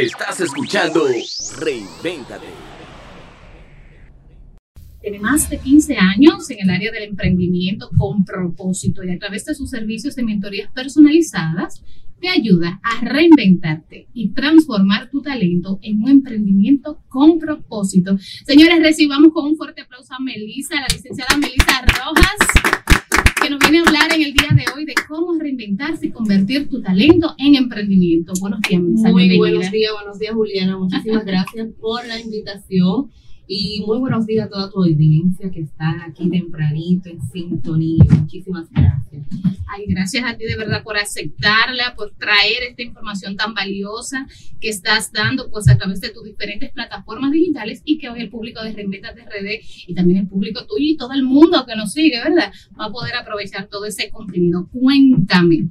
Estás escuchando Reinventate. Tiene más de 15 años en el área del emprendimiento con propósito y a través de sus servicios de mentorías personalizadas te ayuda a reinventarte y transformar tu talento en un emprendimiento con propósito. Señores, recibamos con un fuerte aplauso a Melissa, la licenciada Melissa Rojas que nos viene a hablar en el día de hoy de cómo reinventarse y convertir tu talento en emprendimiento. Buenos días, Melissa. Muy buenos días, buenos días, Juliana. Muchísimas gracias por la invitación. Y muy buenos días a toda tu audiencia que está aquí tempranito en sintonía. Muchísimas gracias. Ay, gracias a ti de verdad por aceptarla, por traer esta información tan valiosa que estás dando pues a través de tus diferentes plataformas digitales y que hoy el público de Reinventas RD y también el público tuyo y todo el mundo que nos sigue, ¿verdad? Va a poder aprovechar todo ese contenido. Cuéntame.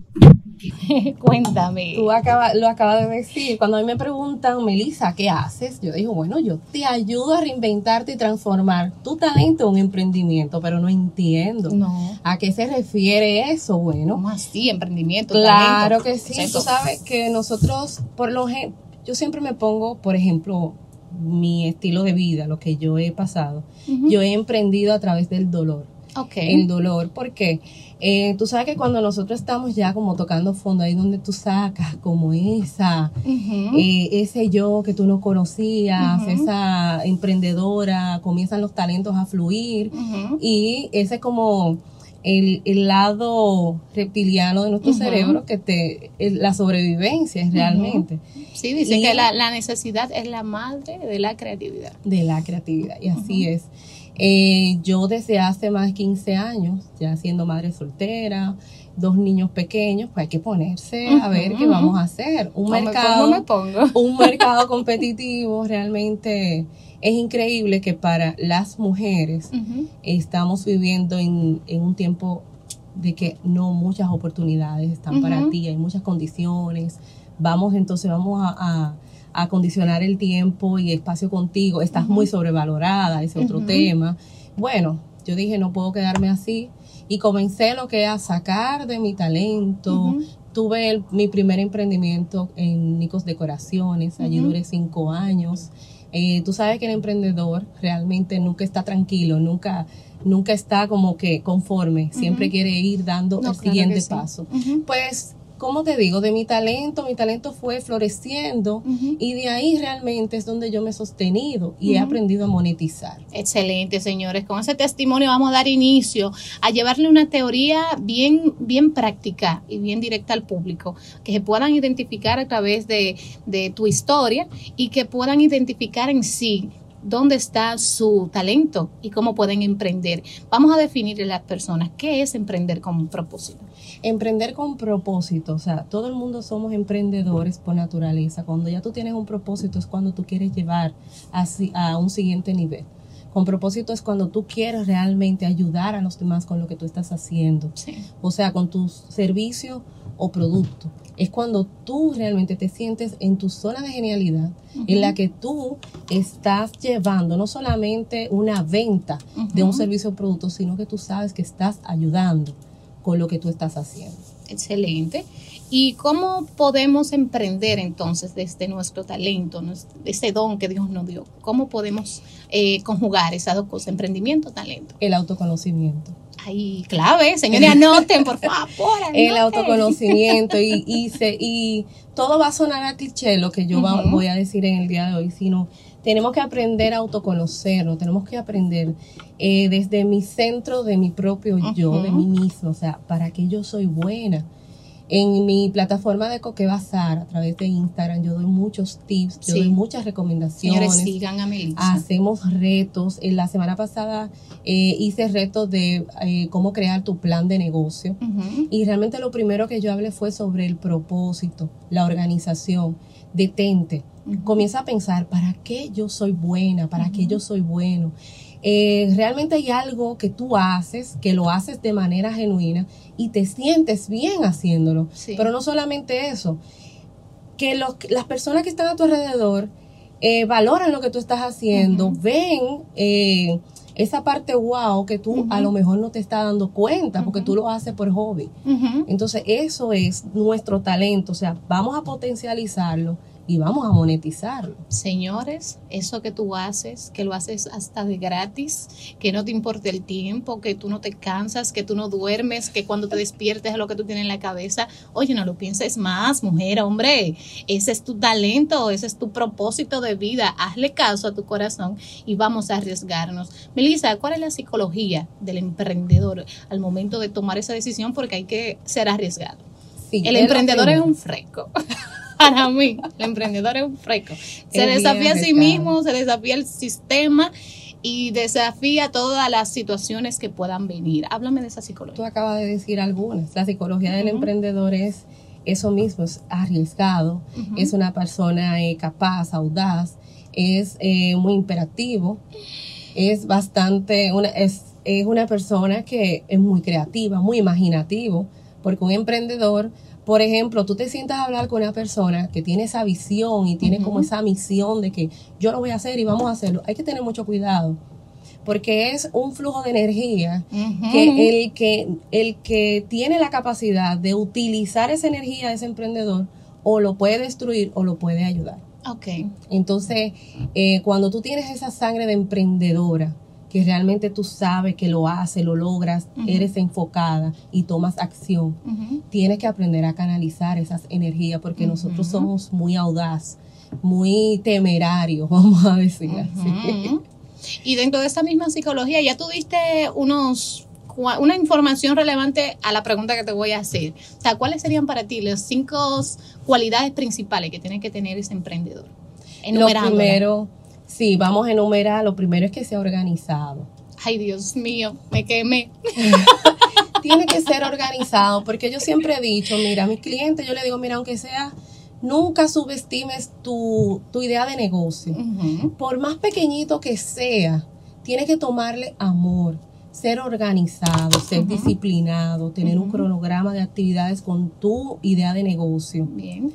Cuéntame. Tú acaba, lo acabas de decir. Cuando a mí me preguntan, Melissa, ¿qué haces? Yo digo, bueno, yo te ayudo a reinventarte y transformar tu talento en un emprendimiento, pero no entiendo. No. ¿A qué se refiere eso? Bueno. ¿Cómo así? Emprendimiento. Claro que sí. Tú sabes que nosotros, por lo yo siempre me pongo, por ejemplo, mi estilo de vida, lo que yo he pasado. Yo he emprendido a través del dolor. Okay. El dolor, ¿por qué? Eh, tú sabes que cuando nosotros estamos ya como tocando fondo, ahí donde tú sacas como esa, eh, ese yo que tú no conocías, esa emprendedora, comienzan los talentos a fluir y ese como el, lado reptiliano de nuestro cerebro que te, la sobrevivencia es realmente. Sí, dice que la, la, necesidad es la madre de la creatividad. De la creatividad, y así es. Eh, yo desde hace más de 15 años, ya siendo madre soltera, dos niños pequeños, pues hay que ponerse a ver qué vamos a hacer. Un mercado, un mercado competitivo realmente es increíble que para las mujeres estamos viviendo en, un tiempo de que no muchas oportunidades están para ti, hay muchas condiciones. Vamos entonces, vamos a acondicionar el tiempo y espacio contigo, estás muy sobrevalorada, ese otro tema. Bueno, yo dije, no puedo quedarme así. Y comencé lo que es a sacar de mi talento. Tuve mi primer emprendimiento en Nicos Decoraciones, allí duré cinco años. Eh, tú sabes que el emprendedor realmente nunca está tranquilo, nunca, nunca está como que conforme, siempre quiere ir dando el siguiente paso. Pues ¿cómo te digo? De mi talento, mi talento fue floreciendo y de ahí realmente es donde yo me he sostenido y he aprendido a monetizar. Excelente, señores. Con ese testimonio vamos a dar inicio a llevarle una teoría bien, bien práctica y bien directa al público, que se puedan identificar a través de, de tu historia y que puedan identificar en sí dónde está su talento y cómo pueden emprender. Vamos a definir a las personas qué es emprender con propósito. Emprender con propósito, o sea, todo el mundo somos emprendedores por naturaleza. Cuando ya tú tienes un propósito es cuando tú quieres llevar a, a un siguiente nivel. Con propósito es cuando tú quieres realmente ayudar a los demás con lo que tú estás haciendo. O sea, con tu servicio o producto. Es cuando tú realmente te sientes en tu zona de genialidad, en la que tú estás llevando no solamente una venta de un servicio o producto, sino que tú sabes que estás ayudando con lo que tú estás haciendo. Excelente. ¿Y cómo podemos emprender entonces desde nuestro talento, ese don que Dios nos dio? ¿Cómo podemos eh, conjugar esas dos cosas, emprendimiento, talento? El autoconocimiento. Ahí, clave, señores, anoten, por favor. El autoconocimiento y, y, y todo va a sonar a cliché lo que yo voy a decir en el día de hoy, sino tenemos que aprender a autoconocernos, tenemos que aprender eh, desde mi centro de mi propio yo, de mí mismo, o sea, para qué yo soy buena. En mi plataforma de Coque Bazar, a través de Instagram, yo doy muchos tips, yo doy muchas recomendaciones. Señores, sigan a Melissa. Hacemos retos. En la semana pasada eh, hice retos de eh, cómo crear tu plan de negocio. Y realmente lo primero que yo hablé fue sobre el propósito, la organización. Detente. Comienza a pensar, ¿para qué yo soy buena? ¿Para qué yo soy bueno? Eh, realmente hay algo que tú haces, que lo haces de manera genuina y te sientes bien haciéndolo. Pero no solamente eso, que las personas que están a tu alrededor eh, valoran lo que tú estás haciendo, ven eh, esa parte wow que tú a lo mejor no te estás dando cuenta porque tú lo haces por hobby. Entonces eso es nuestro talento, o sea, vamos a potencializarlo y vamos a monetizarlo. Señores, eso que tú haces, que lo haces hasta de gratis, que no te importa el tiempo, que tú no te cansas, que tú no duermes, que cuando te despiertes es lo que tú tienes en la cabeza. Oye, no lo pienses más, mujer, hombre. Ese es tu talento, ese es tu propósito de vida. Hazle caso a tu corazón y vamos a arriesgarnos. ¿Cuál es la psicología del emprendedor al momento de tomar esa decisión? Porque hay que ser arriesgado. el emprendedor es un fresco. para mí, el emprendedor es un freco. Se desafía a sí mismo, se desafía el sistema y desafía todas las situaciones que puedan venir. Háblame de esa psicología. Tú acabas de decir algunas. La psicología del emprendedor es eso mismo, es arriesgado, es una persona eh, capaz, audaz, es eh, muy imperativo, es bastante, una, es, es una persona que es muy creativa, muy imaginativo, porque un emprendedor por ejemplo, tú te sientas a hablar con una persona que tiene esa visión y tiene como esa misión de que yo lo voy a hacer y vamos a hacerlo. Hay que tener mucho cuidado porque es un flujo de energía que, el que el que tiene la capacidad de utilizar esa energía de ese emprendedor o lo puede destruir o lo puede ayudar. Ok. Entonces, eh, cuando tú tienes esa sangre de emprendedora, que realmente tú sabes que lo haces, lo logras, eres enfocada y tomas acción, tienes que aprender a canalizar esas energías porque nosotros somos muy audaz, muy temerarios, vamos a decir así. Y dentro de esta misma psicología, ya tuviste unos una información relevante a la pregunta que te voy a hacer. O sea, ¿cuáles serían para ti las cinco cualidades principales que tiene que tener ese emprendedor? Lo primero, Sí, vamos a enumerar. Lo primero es que sea organizado. Ay, Dios mío, me quemé. Tiene que ser organizado, porque yo siempre he dicho, mira, a mis clientes yo le digo, mira, aunque sea, nunca subestimes tu, idea de negocio. Por más pequeñito que sea, tiene que tomarle amor, ser organizado, ser disciplinado, tener un cronograma de actividades con tu idea de negocio. Bien.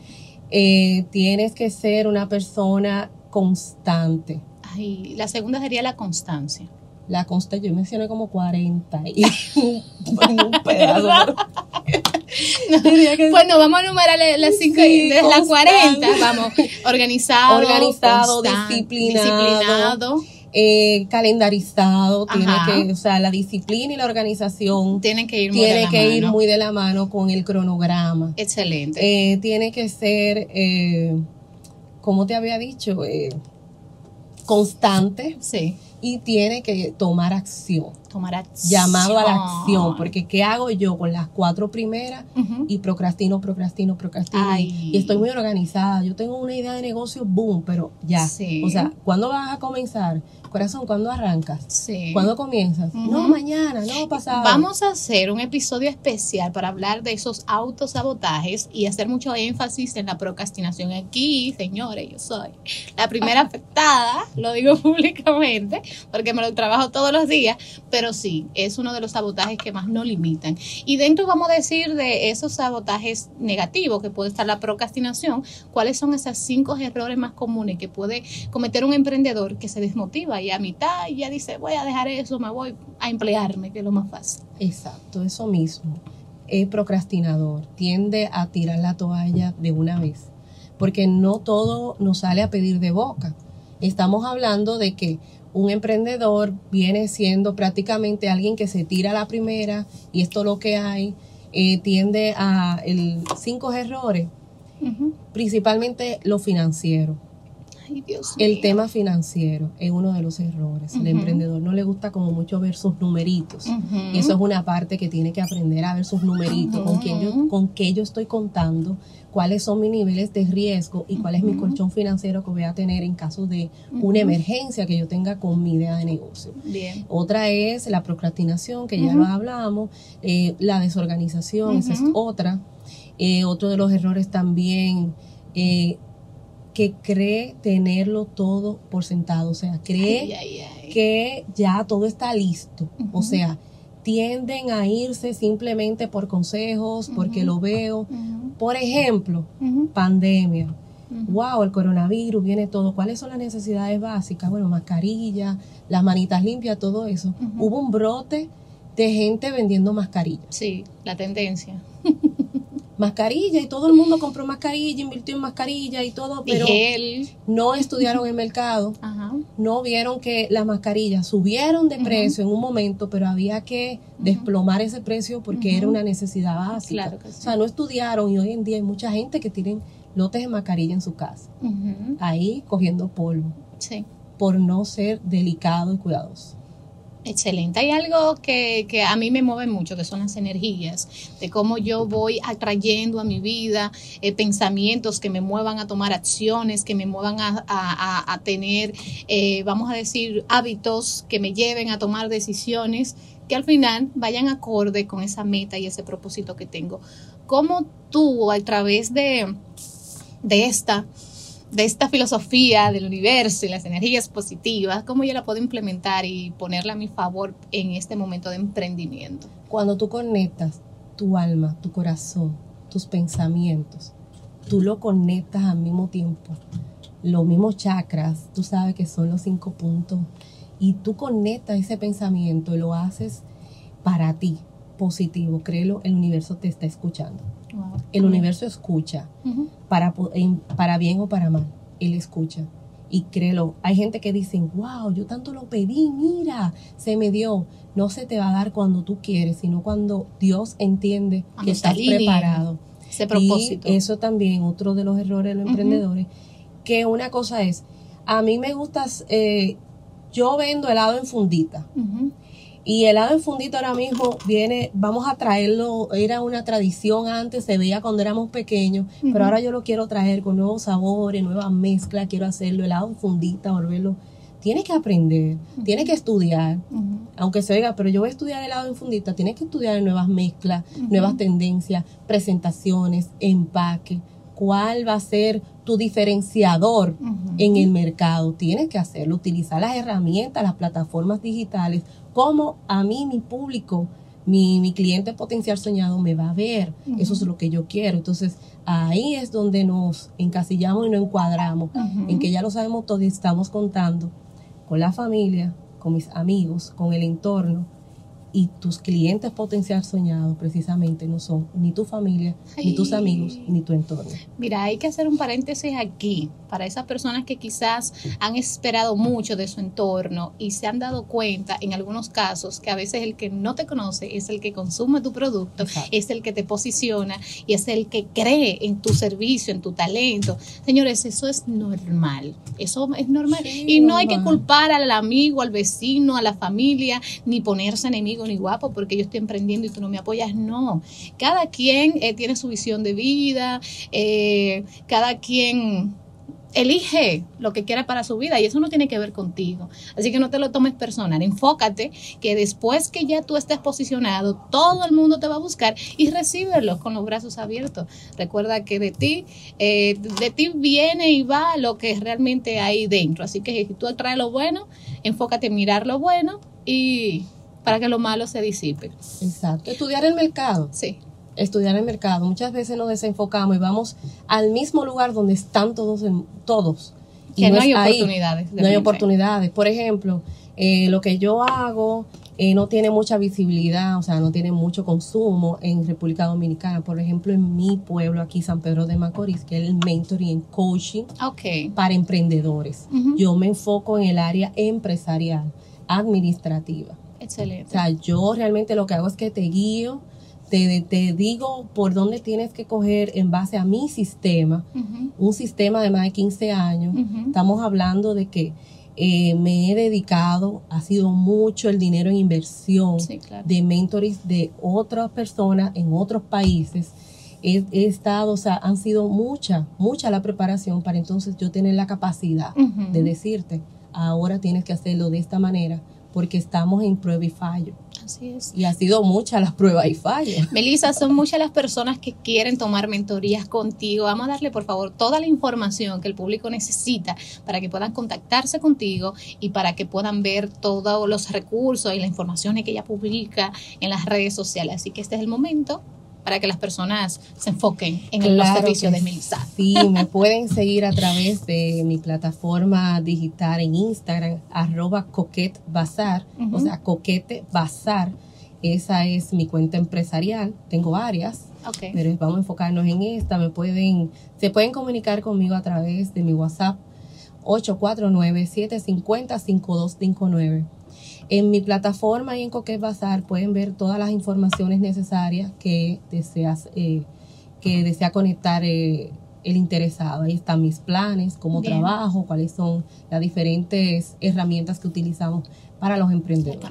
Eh, tienes que ser una persona constante. Ay, la segunda sería la constancia. La constancia, yo mencioné como 40 y un pedazo. bueno, vamos a numerar las 5 desde las 40. Vamos, organizado, organizado, disciplinado. Eh, calendarizado, tiene que, o sea, la disciplina y la organización tienen que ir muy tiene que ir muy de la mano con el cronograma. Excelente. Eh, tiene que ser eh, como te había dicho, eh, constante. Sí. Y tiene que tomar acción. Tomar acción. Llamado a la acción. Porque ¿qué hago yo con las cuatro primeras? Y procrastino, procrastino, procrastino. Y estoy muy organizada. Yo tengo una idea de negocio, boom, pero ya. O sea, ¿cuándo vas a comenzar? Corazón, ¿cuándo arrancas? Sí. ¿Cuándo comienzas? No, mañana, no, pasado. Vamos a hacer un episodio especial para hablar de esos autosabotajes y hacer mucho énfasis en la procrastinación. Aquí, señores, yo soy la primera afectada, lo digo públicamente, porque me lo trabajo todos los días, pero sí, es uno de los sabotajes que más nos limitan. Y dentro vamos a decir de esos sabotajes negativos que puede estar la procrastinación, cuáles son esos cinco errores más comunes que puede cometer un emprendedor que se desmotiva y a mitad ya dice, voy a dejar eso, me voy a emplearme, que es lo más fácil. Exacto, eso mismo. Es procrastinador, tiende a tirar la toalla de una vez, porque no todo nos sale a pedir de boca. Estamos hablando de que un emprendedor viene siendo prácticamente alguien que se tira a la primera y esto lo que hay, eh, tiende a el, cinco errores, principalmente lo financiero el tema financiero es uno de los errores. El emprendedor no le gusta como mucho ver sus numeritos. Y eso es una parte que tiene que aprender a ver sus numeritos, con, quién yo, con qué yo estoy contando, cuáles son mis niveles de riesgo y cuál es mi colchón financiero que voy a tener en caso de una emergencia que yo tenga con mi idea de negocio. Bien. Otra es la procrastinación, que ya lo hablamos, eh, la desorganización, esa es otra. Eh, otro de los errores también eh, que cree tenerlo todo por sentado, o sea, cree que ya todo está listo, o sea, tienden a irse simplemente por consejos, porque lo veo. Por ejemplo, pandemia. Wow, el coronavirus, viene todo. ¿Cuáles son las necesidades básicas? Bueno, mascarilla, las manitas limpias, todo eso. Hubo un brote de gente vendiendo mascarillas. Sí, la tendencia. mascarilla y todo el mundo compró mascarilla, invirtió en mascarilla y todo, pero no estudiaron el mercado, Ajá. no vieron que las mascarillas subieron de precio en un momento, pero había que desplomar ese precio porque era una necesidad básica. Claro que sí. O sea, no estudiaron y hoy en día hay mucha gente que tienen lotes de mascarilla en su casa, ahí cogiendo polvo, Sí. por no ser delicado y cuidadoso. Excelente. Hay algo que, que a mí me mueve mucho, que son las energías, de cómo yo voy atrayendo a mi vida eh, pensamientos que me muevan a tomar acciones, que me muevan a, a- a- tener, eh, vamos a decir, hábitos que me lleven a tomar decisiones que al final vayan acorde con esa meta y ese propósito que tengo. ¿Cómo tú, a través de, de esta de esta filosofía del universo y las energías positivas, cómo yo la puedo implementar y ponerla a mi favor en este momento de emprendimiento. Cuando tú conectas tu alma, tu corazón, tus pensamientos, tú lo conectas al mismo tiempo. Los mismos chakras, tú sabes que son los cinco puntos, y tú conectas ese pensamiento y lo haces para ti, positivo, créelo, el universo te está escuchando. El universo escucha para, para bien o para mal. Él escucha. Y créelo, hay gente que dice, wow, yo tanto lo pedí, mira, se me dio. No se te va a dar cuando tú quieres, sino cuando Dios entiende que estás preparado. Ese propósito. Y eso también, otro de los errores de los emprendedores, que una cosa es, a mí me gusta, eh, yo vendo helado en fundita. Y el helado en fundita ahora mismo viene, vamos a traerlo, era una tradición antes, se veía cuando éramos pequeños, pero ahora yo lo quiero traer con nuevos sabores, nuevas mezclas, quiero hacerlo helado en fundita, volverlo. Tienes que aprender, tienes que estudiar, aunque se oiga, pero yo voy a estudiar helado en fundita, tienes que estudiar nuevas mezclas, nuevas tendencias, presentaciones, empaque, cuál va a ser tu diferenciador en el mercado. Tienes que hacerlo, utilizar las herramientas, las plataformas digitales, como a mí, mi público, mi, mi cliente potencial soñado me va a ver. Eso es lo que yo quiero. Entonces, ahí es donde nos encasillamos y nos encuadramos, en que ya lo sabemos todo y estamos contando con la familia, con mis amigos, con el entorno. Y tus clientes potencial soñados precisamente no son ni tu familia, ni tus amigos, ni tu entorno. Mira, hay que hacer un paréntesis aquí para esas personas que quizás han esperado mucho de su entorno y se han dado cuenta en algunos casos que a veces el que no te conoce es el que consume tu producto, Exacto. es el que te posiciona y es el que cree en tu servicio, en tu talento. Señores, eso es normal, eso es normal Sí, y no hay que culpar al amigo, al vecino, a la familia, ni ponerse enemigo ni guapo porque yo estoy emprendiendo y tú no me apoyas, no. Cada quien eh, tiene su visión de vida, eh, cada quien elige lo que quiera para su vida y eso no tiene que ver contigo. Así que no te lo tomes personal, enfócate que después que ya tú estés posicionado, todo el mundo te va a buscar y recíbelo con los brazos abiertos. Recuerda que de ti, eh, de ti viene y va lo que realmente hay dentro. Así que si tú atraes lo bueno, enfócate en mirar lo bueno y para que lo malo se disipe. Exacto. Estudiar el mercado. Sí. estudiar el mercado. Muchas veces nos desenfocamos y vamos al mismo lugar donde están todos, en- todos. Y Que no, hay oportunidades. de No hay oportunidades. Por ejemplo, eh, lo que yo hago eh, no tiene mucha visibilidad, o sea, no tiene mucho consumo en República Dominicana. Por ejemplo, en mi pueblo, aquí San Pedro de Macorís, que es el mentoring en coaching Ok. para emprendedores. Yo me enfoco en el área empresarial, administrativa. O Excelente. sea, yo realmente lo que hago es que te guío, te, te digo por dónde tienes que coger en base a mi sistema, un sistema de más de 15 años. Estamos hablando de que eh, me he dedicado, ha sido mucho el dinero en inversión Sí, claro. de mentores de otras personas en otros países. He, he estado, o sea, han sido mucha, mucha la preparación para entonces yo tener la capacidad de decirte, ahora tienes que hacerlo de esta manera, porque estamos en prueba y fallo. Así es. Y ha sido mucha la prueba y fallo. Melissa, son muchas las personas que quieren tomar mentorías contigo. Vamos a darle, por favor, toda la información que el público necesita para que puedan contactarse contigo y para que puedan ver todos los recursos y las informaciones que ella publica en las redes sociales. Así que este es el momento para que las personas se enfoquen en los servicios de Melissa. Sí, me pueden seguir a través de mi plataforma digital en Instagram, arroba coquete bazar, Ujú. o sea, coquete bazar. Esa es mi cuenta empresarial, tengo varias. Ok. Pero vamos a enfocarnos en esta. Me pueden, se pueden comunicar conmigo a través de mi WhatsApp 849-750-5259. En mi plataforma y en Coquet Bazar pueden ver todas las informaciones necesarias que deseas, eh, que desea conectar eh, el interesado. Ahí están mis planes, cómo Bien. trabajo, cuáles son las diferentes herramientas que utilizamos para los emprendedores.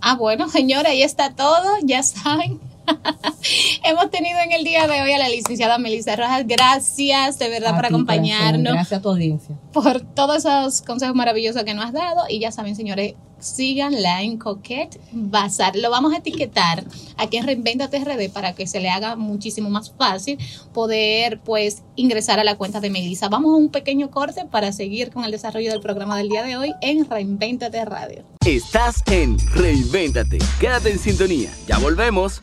Ah, bueno, señora, ahí está todo, ya saben. Hemos tenido en el día de hoy a la licenciada Melissa Rojas. Gracias de verdad A por corazón. acompañarnos, Gracias a tu audiencia. por todos esos consejos maravillosos que nos has dado. Y ya saben, señores, síganla en Coquette Bazar. Lo vamos a etiquetar aquí en Reinventate RD para que se le haga muchísimo más fácil poder pues ingresar a la cuenta de Melissa. Vamos a un pequeño corte para seguir con el desarrollo del programa del día de hoy en Reinventate Radio. Estás en Reinvéntate. Quédate en sintonía. Ya volvemos.